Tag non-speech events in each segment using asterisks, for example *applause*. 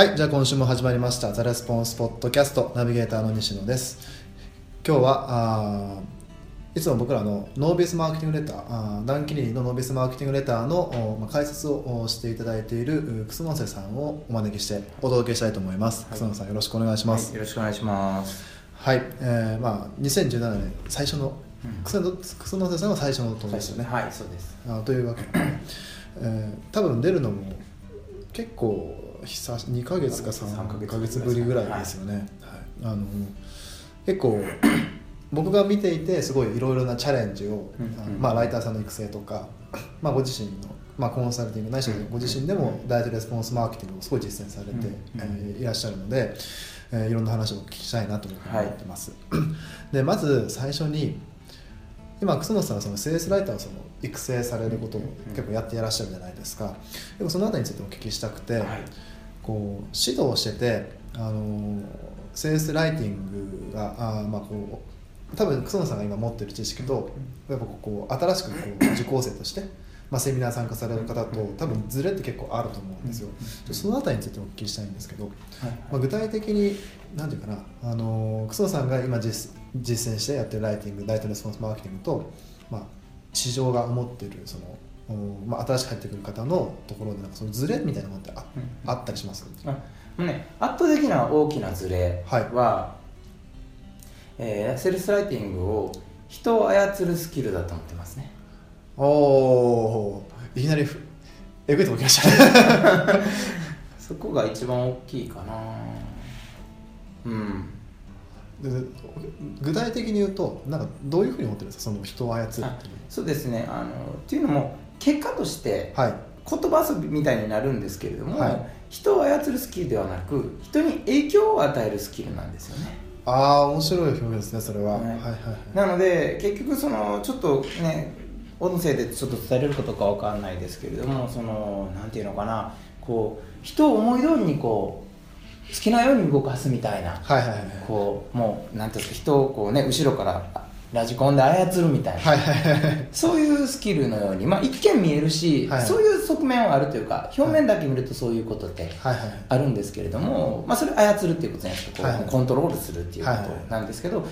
はいじゃあ今週も始まりました「ザ・レスポンスポッドキャストナビゲーターの西野です。今日はあーいつも僕らのノービスマーケティングレターダン・キリーのノービスマーケティングレターの、おまあ、解説をおしていただいているう楠野瀬さんをお招きしてお届けしたいと思います、はい。楠野さんよろしくお願いします。はい、よろしくお願いします。はい、えーまあ、2017年最初のうん。楠野楠野瀬さんが最初の登場ですよね、はい、そうです。あというわけで、えー多分出るのも結構久し2ヶ月か3三ヶ月ぶりぐらいですよね、はい。あの結構僕が見ていてすごいいろいろなチャレンジを、うん。あのまあ、ライターさんの育成とか、まあ、ご自身の、まあ、コンサルティングないしご自身でもダイレクトレスポンスマーケティングをすごい実践されて、うん。えーいらっしゃるので、えーいろんな話をお聞きしたいなと思ってます、*laughs* でまず最初に今楠野さんはそのセールスライターをその育成されることを結構やっていらっしゃるじゃないですか。でもそのあたりについてお聞きしたくて、はい。こう指導しててあのセールスライティングがあーまあこう多分楠野さんが今持ってる知識とやっぱこう新しくこう受講生として、まあ、セミナー参加される方と多分ズレって結構あると思うんですよ。そのあたりについてお聞きしたいんですけど、はい。まあ、具体的に何て言うかなあの楠野さんが今実実践してやってるライティングライトレスポンスマーケティングと、まあ、市場が思ってるその、おまあ、新しく入ってくる方のところでなんかそのズレみたいなものってあ,、うんあったりします？あもうね、圧倒的な大きなズレは、えーセルスライティングを人を操るスキルだと思ってますね。おおーいきなりふえぐいとこ来ましたね *laughs* そこが一番大きいかな。うん。で具体的に言うとなんかどういうふうに思ってるんですか？その人を操るっていうそうですね。あのっていうのも結果としてはい。言葉遊びみたいになるんですけれども、はい。人を操るスキルではなく人に影響を与えるスキルなんですよね。ああ面白い表現ですねそれは、はい。はいはいはい。なので結局そのちょっとね音声でちょっと伝えれることかわかんないですけれどもそのなんていうのかなこう人を思い通りにこう好きなように動かすみたいなはいはいはいこうもうなんていうんですか人をこうね後ろからあラジコンで操るみたいな、はいはいはい。そういうスキルのように、まあ、一見見えるし、はいそういう側面はあるというか表面だけ見るとそういうことってはい。はいあるんですけれども、まあ、それを操るっていうことじゃないですか、はい。コントロールするっていうことなんですけど、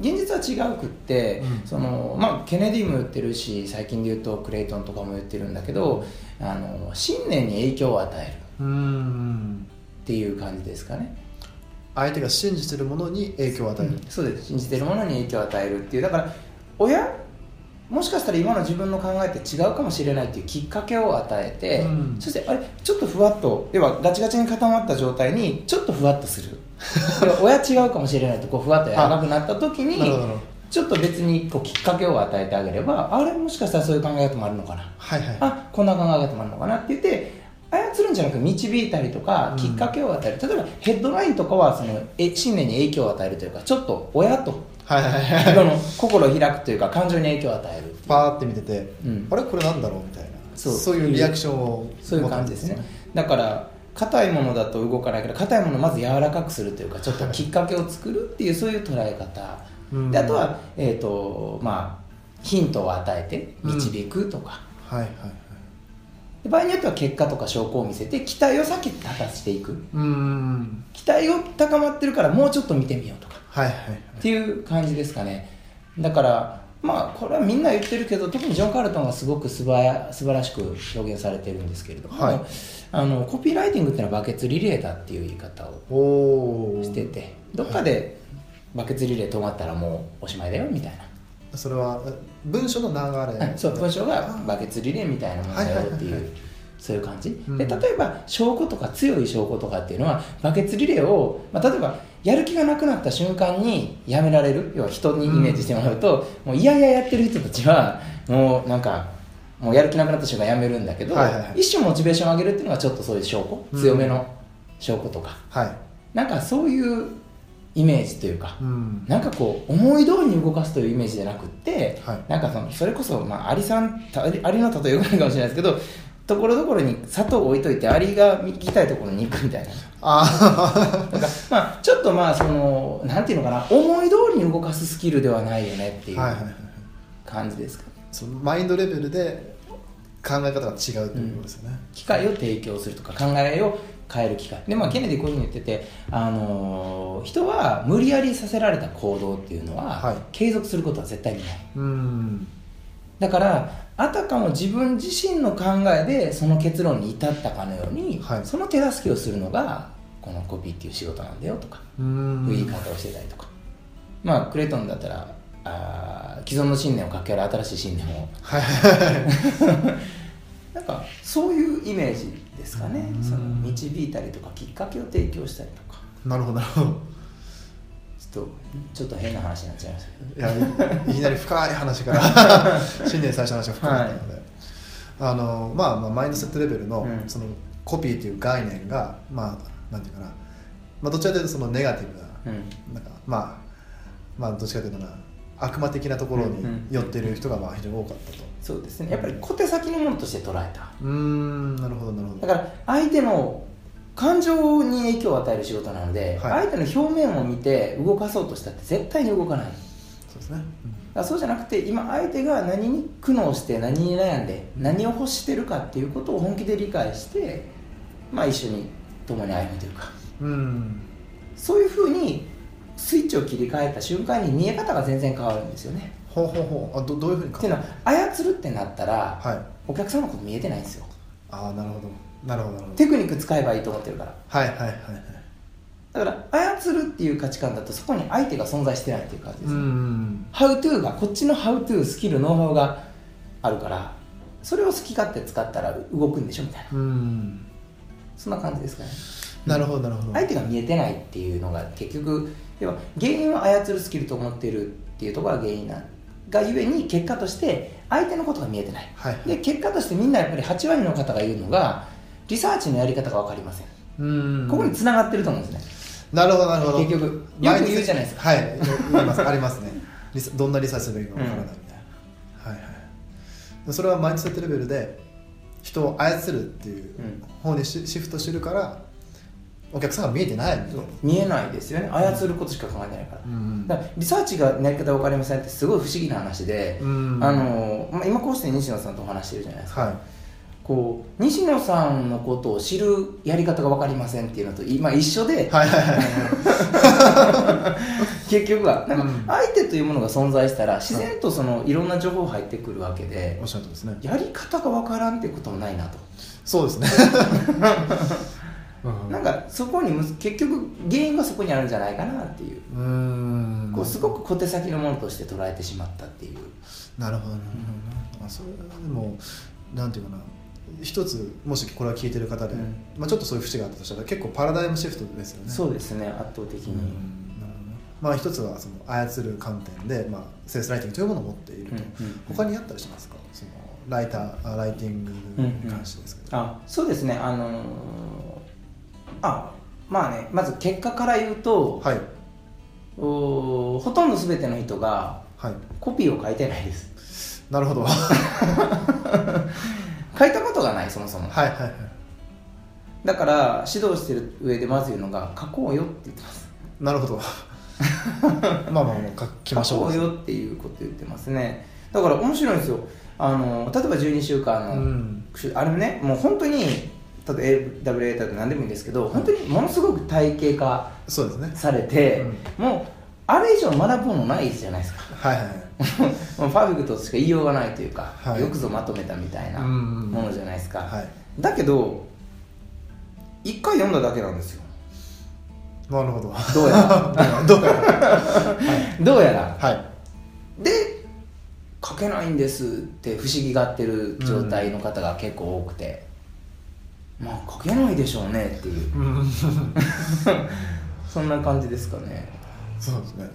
現実は違うくって、うん。そのまあ、ケネディも言ってるし最近で言うとクレイトンとかも言ってるんだけどあの信念に影響を与えるっていう感じですかね。相手が信じてるものに影響を与える、そうです。信じてるものに影響を与えるっていう。だから親もしかしたら今の自分の考えって違うかもしれないっていうきっかけを与えて、うん。そしてあれちょっとふわっと要はガチガチに固まった状態にちょっとふわっとする。*laughs* 親違うかもしれないとこうふわっと柔らかくなった時にちょっと別にこうきっかけを与えてあげればあれもしかしたらそういう考え方もあるのかな。はいはい。あこんな考え方もあるのかなって言って操るんじゃなく導いたりとかうん。きっかけを与える、例えばヘッドラインとかはそのえ信念に影響を与えるというかちょっと親とはいはい。はい心を開くというか感情に影響を与えるパーって見てて、うん。あれ？これなんだろう？みたいな。そう。いうリアクションをそういう感じですね。だから硬いものだと動かないから硬いものをまず柔らかくするというかちょっときっかけを作るっていうそういう捉え方、うん。であとは、えーとまあ、ヒントを与えて導くとか、はいはい。はいで場合によっては結果とか証拠を見せて期待を先に立たせていく。うーん。期待を高まってるからもうちょっと見てみようとか。はいはいっていう感じですかね。だからまあこれはみんな言ってるけど特にジョン・カールトンがすごく素晴素晴らしく表現されてるんですけれども、はい。あのコピーライティングっていうのはバケツリレーだっていう言い方をしててどっかでバケツリレー止まったらもうおしまいだよみたいなそれはえ文章の流れ。そう文章がバケツリレーみたいなものだよっていう、そういう感じ、うんで例えば証拠とか強い証拠とかっていうのはバケツリレーを、まあ、例えばやる気がなくなった瞬間にやめられる。要は人にイメージしてもらうと、もういやいややってる人たちはもうなんかもうやる気なくなった瞬間やめるんだけど、はいはいはい。一種モチベーションを上げるっていうのはちょっとそういう証拠。うん強めの証拠とか、はい。なんかそういうイメージというか、うん。なんかこう思い通りに動かすというイメージじゃなくって、はい。なんかそのそれこそ、まあ、アリさんアリアリの例えよくないかもしれないですけどところどころに砂糖を置いといてアリが行きたいところに行くみたいな。あなんか、まあ、ちょっとまあそのなんていうのかな思い通りに動かすスキルではないよねっていう感じですかね、そのマインドレベルで考え方が違うということですよね、機会を提供するとか考えを変える機会。で、まあ、ケネディこういうふうに言ってて、あのー人は無理やりさせられた行動っていうのは、はい。継続することは絶対にない。うん。だからあたかも自分自身の考えでその結論に至ったかのように、はい。その手助けをするのがこのコピーっていう仕事なんだよとか、うん。言い方をしてたりとか。まあクレトンだったらあー既存の信念をかける新しい信念を。*laughs* なんかそういうイメージですかね。うん。その導いたりとかきっかけを提供したりとか。なるほどなるほど。ちょっとちょっと変な話になっちゃいましたいやいいきなり深い話から *laughs* 新年最初の話が深かったので、あのまあ、まあマインドセットレベルの,、うん。そのコピーという概念がまあなんていうかな、まあ、どちらかというとそのネガティブな,、うん。なんかまあまあどっちかというとな悪魔的なところにうんうん。寄っている人がまあ非常に多かったと。そうですね。やっぱり小手先のものとして捉えた。うーんなるほどなるほど。だから相手の感情に影響を与える仕事なので、はい。相手の表面を見て動かそうとしたって絶対に動かない。そうですね、らそうじゃなくて今相手が何に苦悩して何に悩んで何を欲してるかっていうことを本気で理解してまあ一緒に共に歩むというか。うんうん。そういうふうにスイッチを切り替えた瞬間に見え方が全然変わるんですよね。ほうほうほう。あどどういうふうにっていうのは操るってなったら、はい。お客さんのこと見えてないんですよ。ああなるほど。なるほどなるほど。テクニック使えばいいと思ってるから。はいはいはいはい。だから操るっていう価値観だとそこに相手が存在してないっていう感じでうす、ん How to がこっちの How to スキルノウハウがあるからそれを好き勝手使ったら動くんでしょみたいな。うん。そんな感じですかねなるほどなるほど。相手が見えてないっていうのが結局要は原因を操るスキルと思っているっていうところが原因なんがゆえに結果として相手のことが見えてない。はい。で結果としてみんなやっぱり8割の方が言うのがリサーチのやり方が分かりません。うん。ここに繋がってると思うんですね。なるほどなるほど。結局よく言うじゃないですか。はい。言います。ありますね。どんなリサーチするべきかわからない。みたいな、はいはい。それはマインドセットレベルで人を操るっていううん方にシシフトしてるからお客さんが見えてない。見えないですよね。操ることしか考えてないから。うんだからリサーチがやり方分かりませんってすごい不思議な話で、うんあのまあ、今こうして西野さんとお話してるじゃないですか、はい。こう西野さんのことを知るやり方が分かりませんっていうのと今一緒で、はいはいはい *laughs* 結局は。なんかうん。相手というものが存在したら自然とそのいろんな情報入ってくるわけでやり方が分からんってこともないなと。そうですね *laughs* うん。なんかそこに結局原因がそこにあるんじゃないかなっていう。うこうすごく小手先のものとして捉えてしまったっていう。なるほどなるほどそれはでもなんていうかな。一つもしこれは聞いてる方で、うん。まあ、ちょっとそういう節があったとしたら結構パラダイムシフトですよね。そうですね。圧倒的に、まあ一つはその操る観点で、まあ、セールスライティングというものを持っていると、うんうん他にあったりしますか？そのライターあライティングに関してですけど、あそうですね。あのーあまあねまず結果から言うと、はい。おほとんど全ての人がはい。コピーを書いてないです。なるほど。は *laughs* い書いたことがないそもそも。はいはいだから指導してる上でまず言うのが書こうよって言ってます。なるほど。*laughs* まあまあもう書きましょう。書こうよっていうこと言ってますね。だから面白いんですよ。あの例えば12週間の、うん。あれねもう本当に例えば AWA だと何でもいいんですけど本当にものすごく体系化そうですね。されて、もうあれ以上学ぶものないじゃないですか。はいはいはい。*laughs* もうフェクトとしか言いようがないというか、はい。よくぞまとめたみたいなうんうん。ものじゃないですか、はい。だけど一回読んだだけなんですよ。なるほど。どうやら。*laughs* どうやら。どうやら。はい。で書けないんですって不思議がってる状態の方が結構多くて、まあ書けないでしょうねっていう。うん。*laughs* そんな感じですかね、そうですね。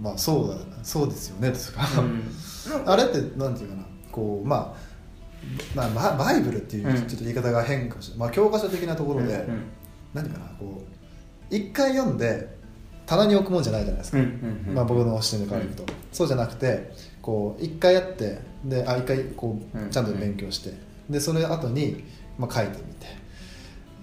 まあそうだそうですよね。ですか、うん、あれってなんていうかな。こうまあまあ、ババイブルっていううん。ちょっと言い方が変かもしれない、まあ、教科書的なところで、うんうん。何かなこう一回読んで棚に置くもんじゃないじゃないですか、うんうんうんまあ、僕の視点から言うと、そうじゃなくてこう一回やってであ一回こうん。うちゃんと勉強して、でそれ後に、まあ、書いてみて。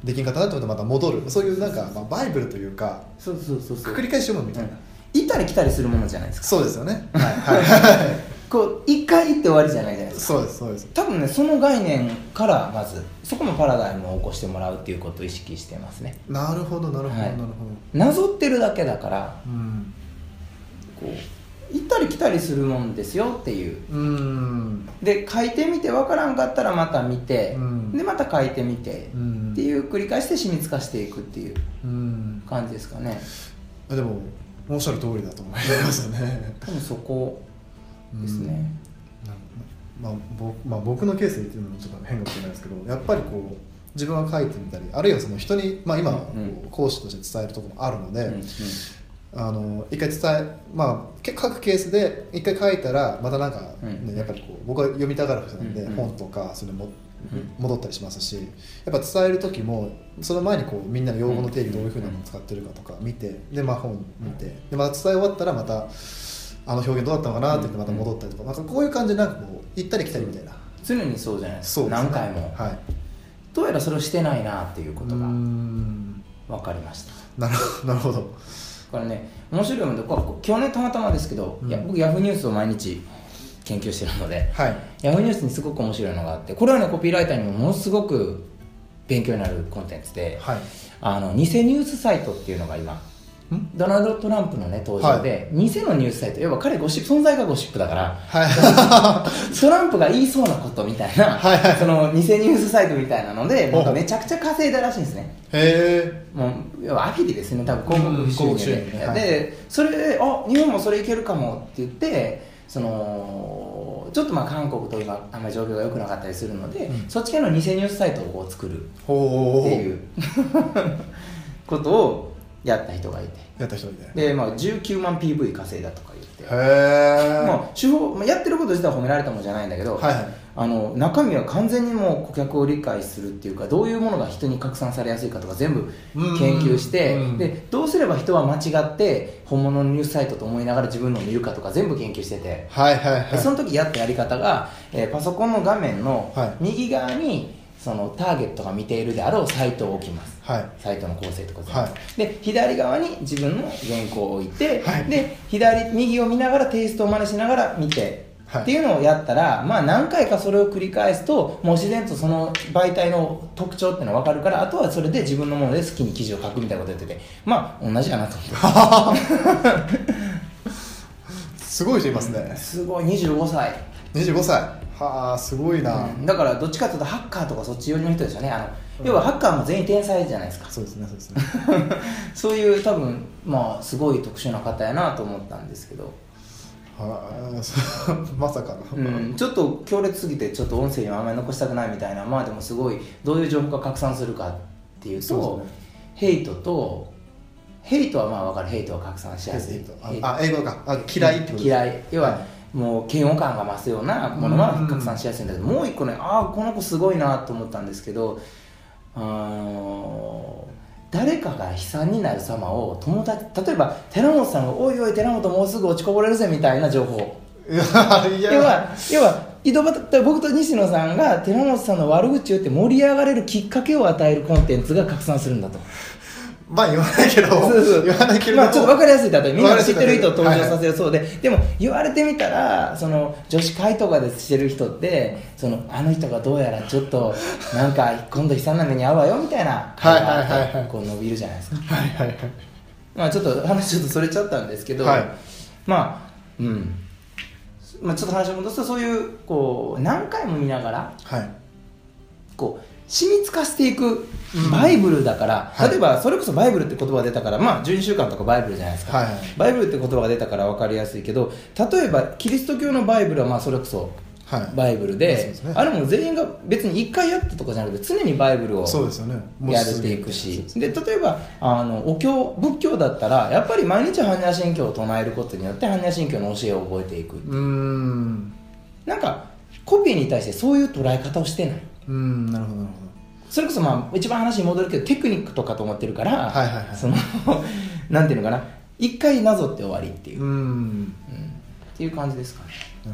できんかったなと思ってまた戻る。そういうなんか、まあ、バイブルというかそうそうそうそう。繰り返し読むみたいな、うん。行ったり来たりするものじゃないですか。そうですよね。*laughs* はいはいはい。こう一回行って終わりじゃないじゃないですか。そうですそうです。多分ねその概念からまずそこのパラダイムを起こしてもらうっていうことを意識してますね。なるほどなるほど、はい。なるほど。なぞってるだけだからうん。こう行ったり来たりするもんですよっていう。うん。で書いてみて分からんかったらまた見て、うん。でまた書いてみて、うん。っていう繰り返しで染みつかしていくっていううん。感じですかね。あでもおっしゃる通りだと思いますね。多分そこですね、なまあ僕まあ、僕のケースで言ってるのもちょっと変かもしれないですけどやっぱりこう自分が書いてみたりあるいはその人に、まあ、今、こう講師として伝えるところもあるので、あの一回伝えまあけ各ケースで一回書いたらまたなんか、ねうん。やっぱりこう僕は読みたがる人なんで、うん本とかそれもうん。戻ったりしますしやっぱ伝える時もその前にこうみんなの用語の定義どういうふうなのを使ってるかとか見てで、まあ、本見てでまた伝え終わったらまたあの表現どうだったのかなって言ってまた戻ったりとか,、なんかこういう感じでなんかこう行ったり来たりみたいな、常にそうじゃないですか。ね。何回も、はい。どうやらそれをしてないなっていうことがん。分かりました。なるなるほどこれね面白いもんで今日ねたまたまですけど、うん。いや僕ヤフーニュースを毎日研究してるのではい。ヤフーニュースにすごく面白いのがあってこれはねコピーライターにもものすごく勉強になるコンテンツではい。あの偽ニュースサイトっていうのが今んドナルド・トランプのね登場で、偽のニュースサイト要は彼ゴシップ存在がゴシップだからはい。*laughs* トランプが言いそうなことみたいな、はいはい。その偽ニュースサイトみたいなのでなんかめちゃくちゃ稼いだらしいんですね。へもう要はアフィリですね多分広告収入で、入。はい。でそれであ日本もそれいけるかもって言ってそのちょっとまあ韓国と今あんまり状況が良くなかったりするので、うん。そっち系の偽ニュースサイトを作るっていう。*laughs* ことをやった人がいて。やった人いて。で、まあ、19万 PV 稼いだとか言って。へえまあ、手法、まあ、やってること自体は褒められたもんじゃないんだけど、はいはい。あの中身は完全にもう顧客を理解するっていうかどういうものが人に拡散されやすいかとか全部研究してうんでどうすれば人は間違って本物のニュースサイトと思いながら自分のを見るかとか全部研究してて、はいはいはい。でその時やったやり方が、えーパソコンの画面のはい。右側にそのターゲットが見ているであろうサイトを置きます。はい。サイトの構成とかはい。で左側に自分の原稿を置いて、はい。で左右を見ながらテイストを真似しながら見て、はい。っていうのをやったら、まあ、何回かそれを繰り返すともう自然とその媒体の特徴っていうのが分かるからあとはそれで自分のもので好きに記事を書くみたいなことやっててまあ同じやなと思って。*laughs* すごい人いますね。すごい。25歳、25歳はあすごいな、うん。だからどっちかというとハッカーとかそっち寄りの人ですよね。あの要はハッカーも全員天才じゃないですか。そうですねそうですね。*laughs* そういう多分まあすごい特殊な方やなと思ったんですけど。はあまさかの、うん、ちょっと強烈すぎてちょっと音声にはあんまり残したくないみたいな。まあでもすごいどういう情報が拡散するかっていうとね。ヘイトとヘイトはまあ分かる。ヘイトは拡散しやすい。あ英語か。あ嫌いってこと嫌い。要は、はもう嫌悪感が増すようなものは拡散しやすいんだけどもう一個ねああこの子すごいなと思ったんですけどあの誰かが悲惨になる様を友達例えば寺本さんが「おいおい寺本もうすぐ落ちこぼれるぜ」みたいな情報。*laughs* 要は要は井戸端僕と西野さんが寺本さんの悪口を言って盛り上がれるきっかけを与えるコンテンツが拡散するんだとまあ言わないけどそうそう。言わないけれどまあちょっと分かりやすい例えみんなが知ってる人を登場させるそうで、でも言われてみたらその女子会とかでしてる人ってそのあの人がどうやらちょっとなんか今度悲惨な目に遭うわよみたいなはいはいはいはい。こう伸びるじゃないですか。はいはいはい。まあちょっと話ちょっとそれちゃったんですけど、はい。まあうん。まあちょっと話を戻すとそういうこう何回も見ながらはい。こう染み付かせていくバイブルだから、はい。例えばそれこそバイブルって言葉が出たからまあ12週間とかバイブルじゃないですか、はいはい。バイブルって言葉が出たから分かりやすいけど例えばキリスト教のバイブルはまあそれこそはい。バイブルそうで,、ですね。あれも全員が別に1回やったとかじゃなくて常にバイブルをそうですよね。もうやれていくし。すで例えばあのお経仏教だったらやっぱり毎日般若心経を唱えることによって般若心経の教えを覚えていく。うーん。なんかコピーに対してそういう捉え方をしてない。うーんなるほどなるほそれこそまあ一番話に戻るけどテクニックとかと思ってるから、はいはいはい。その *laughs* なんていうのかな。一回なぞって終わりっていう、うん。っていう感じですかね。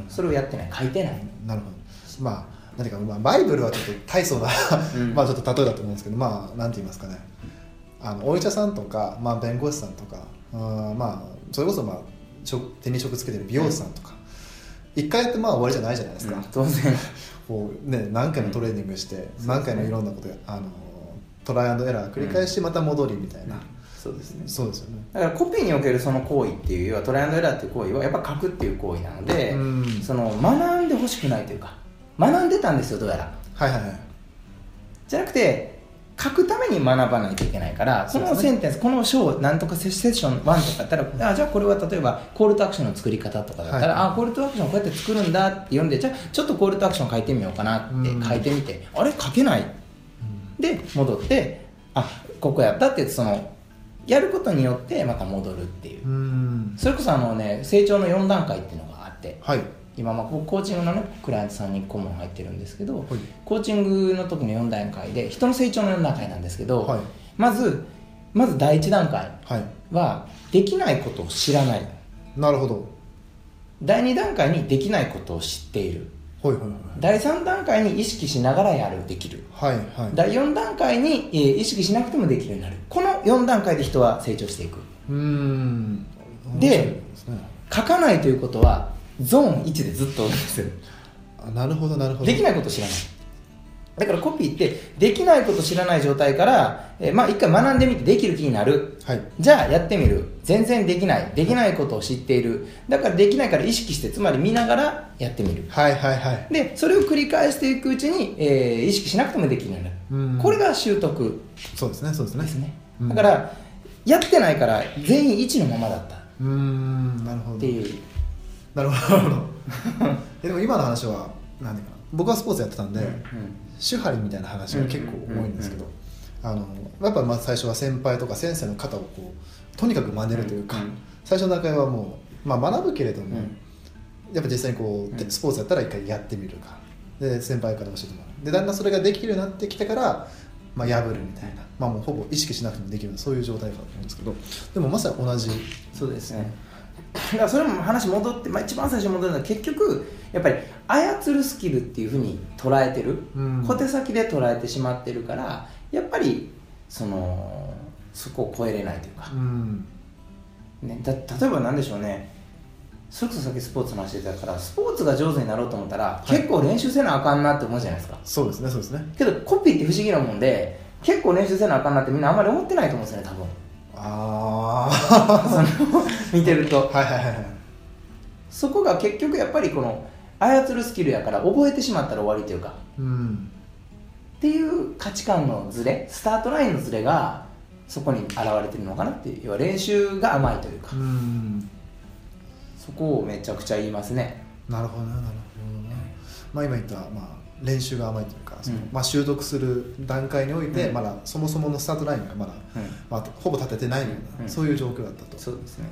それをやってない。書いてない。なるほど。まあ何か、まあ、バイブルはちょっと大層な、うん。まあちょっと例えだと思うんですけどまあなんて言いますかね。あのお医者さんとか、まあ、弁護士さんとかあーまあそれこそ、まあ、職手に職つけてる美容師さんとか、一回やってまあ終わりじゃないじゃないですか、うん当然こうね、何回もトレーニングして、うん。何回もいろんなことやあのトライアンドエラー繰り返しまた戻りみたいな、そうですね。そうですよね。だからコピーにおけるその行為っていう要はトライアンドエラーっていう行為はやっぱ書くっていう行為なので、うん。その学んでほしくないというか学んでたんですよどうやら。はいはいはい。じゃなくて書くために学ばないといけないからこのセンテンス、この章なんとかセッション1とかだったらあじゃあこれは例えばコールとアクションの作り方とかだったら、はいあコールとアクションこうやって作るんだって読んでじゃあちょっとコールとアクション書いてみようかなってうん書いてみて、あれ？書けない。で戻ってあここやったってそのやることによってまた戻るっていう。うん。それこそあのね成長の4段階っていうのがあって。はい今まあコーチングのねクライアントさんに顧問入ってるんですけど、はい。コーチングの時の4段階で人の成長の4段階なんですけど、はい。まずまず第1段階はい。はできないことを知らない。なるほど。第2段階にできないことを知っている。はいはい第3段階に意識しながらやるできる。はいはい。はい第4段階に、えー意識しなくてもできるようになる。この4段階で人は成長していく。うん。でね。書かないということはゾーン1でずっとあなるほどなるほど。できないことを知らない。だからコピーってできないことを知らない状態から、えーまあ一回学んでみてできる気になる。はい。じゃあやってみる。全然できない。できないことを知っている。だからできないから意識してつまり見ながらやってみる。はいはいはい。でそれを繰り返していくうちに、えー意識しなくてもできるようになる。うん。これが習得。そうですねそうですね。ですね。うん。だからやってないから全員1のままだった。っうーんなるほど。ていうなるほど。でも今の話は何ていうかな？僕はスポーツやってたんで、手張りみたいな話が結構多いんですけど、あのやっぱまず最初は先輩とか先生の肩をこうとにかく真似るというか、うん。最初の段階はもう、まあ、学ぶけれども、うん。やっぱ実際にこう、うん。スポーツやったら一回やってみるか。で先輩から教えてもらう。でだんだんそれができるようになってきてから、まあ、破るみたいな、まあ、もうほぼ意識しなくてもできるそういう状態だと思うんですけどでもまさに同じそうですね。だからそれも話戻って、まあ、一番最初に戻るのは結局やっぱり操るスキルっていうふうに捉えてる、うん。小手先で捉えてしまってるからやっぱりそのそこを超えれないというか。う、ん。ね、だ例えば何でしょうね。それこそさっきスポーツの話してたからスポーツが上手になろうと思ったら、い。結構練習せなあかんなって思うじゃないですか。そうですねそうですね。けどコピーって不思議なもんで結構練習せなあかんなってみんなあんまり思ってないと思うんですよね多分あその見てると。あはいはいはいはい。そこが結局やっぱりこの操るスキルやから覚えてしまったら終わりというか。うんっていう価値観のズレスタートラインのズレがそこに現れてるのかなっていう。要は練習が甘いというか。うん。そこをめちゃくちゃ言いますね。なるほどななるほどな、まあ、今言った、まあ、練習が甘いというか、そのうん。まあ、習得する段階において、うん。まだそもそものスタートラインがまだ、うん。まあ、ほぼ立ててないような、うん。そういう状況だったと。そうですね